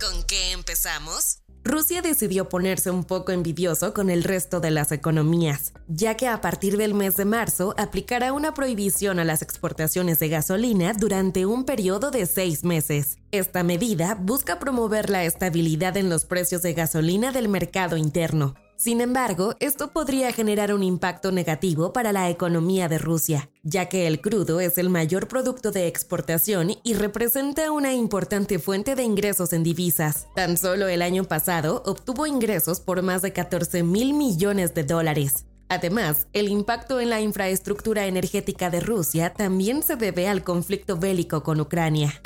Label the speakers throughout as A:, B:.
A: ¿Con qué empezamos? Rusia decidió ponerse un poco envidioso con el resto de las economías, ya que a partir del mes de marzo aplicará una prohibición a las exportaciones de gasolina durante un periodo de seis meses. Esta medida busca promover la estabilidad en los precios de gasolina del mercado interno, sin embargo, esto podría generar un impacto negativo para la economía de Rusia, ya que el crudo es el mayor producto de exportación y representa una importante fuente de ingresos en divisas. Tan solo el año pasado obtuvo ingresos por más de 14 mil millones de dólares. Además, el impacto en la infraestructura energética de Rusia también se debe al conflicto bélico con Ucrania.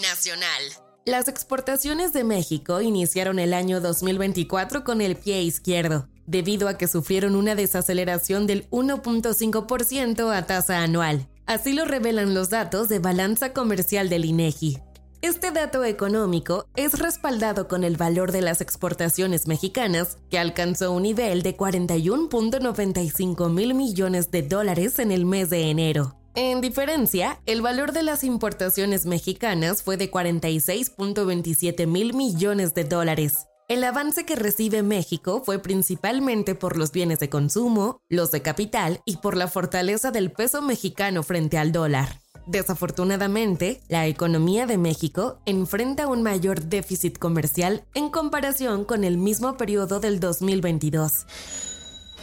A: Nacional. Las exportaciones de México iniciaron el año 2024 con el pie izquierdo, debido a que sufrieron una desaceleración del 1.5% a tasa anual. Así lo revelan los datos de balanza comercial del INEGI. Este dato económico es respaldado con el valor de las exportaciones mexicanas, que alcanzó un nivel de 41.95 mil millones de dólares en el mes de enero. En diferencia, el valor de las importaciones mexicanas fue de 46.27 mil millones de dólares. El avance que recibe México fue principalmente por los bienes de consumo, los de capital y por la fortaleza del peso mexicano frente al dólar. Desafortunadamente, la economía de México enfrenta un mayor déficit comercial en comparación con el mismo periodo del 2022.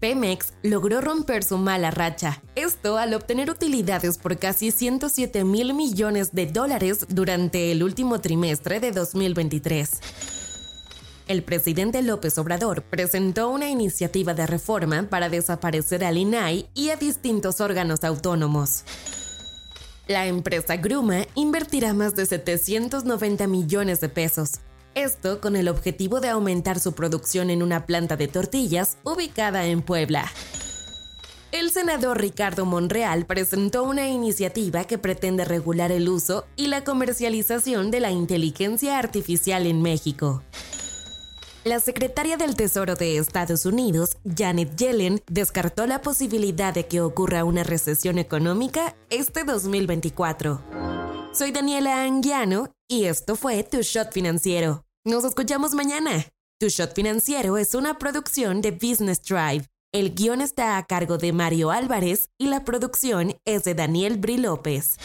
A: Pemex logró romper su mala racha, esto al obtener utilidades por casi 107 mil millones de dólares durante el último trimestre de 2023. El presidente López Obrador presentó una iniciativa de reforma para desaparecer al INAI y a distintos órganos autónomos. La empresa Gruma invertirá más de 790 millones de pesos, esto con el objetivo de aumentar su producción en una planta de tortillas ubicada en Puebla. El senador Ricardo Monreal presentó una iniciativa que pretende regular el uso y la comercialización de la inteligencia artificial en México. La secretaria del Tesoro de Estados Unidos, Janet Yellen, descartó la posibilidad de que ocurra una recesión económica este 2024. Soy Daniela Anguiano y esto fue Tu Shot Financiero. Nos escuchamos mañana. Tu Shot Financiero es una producción de Business Drive. El guion está a cargo de Mario Álvarez y la producción es de Daniel Bri López.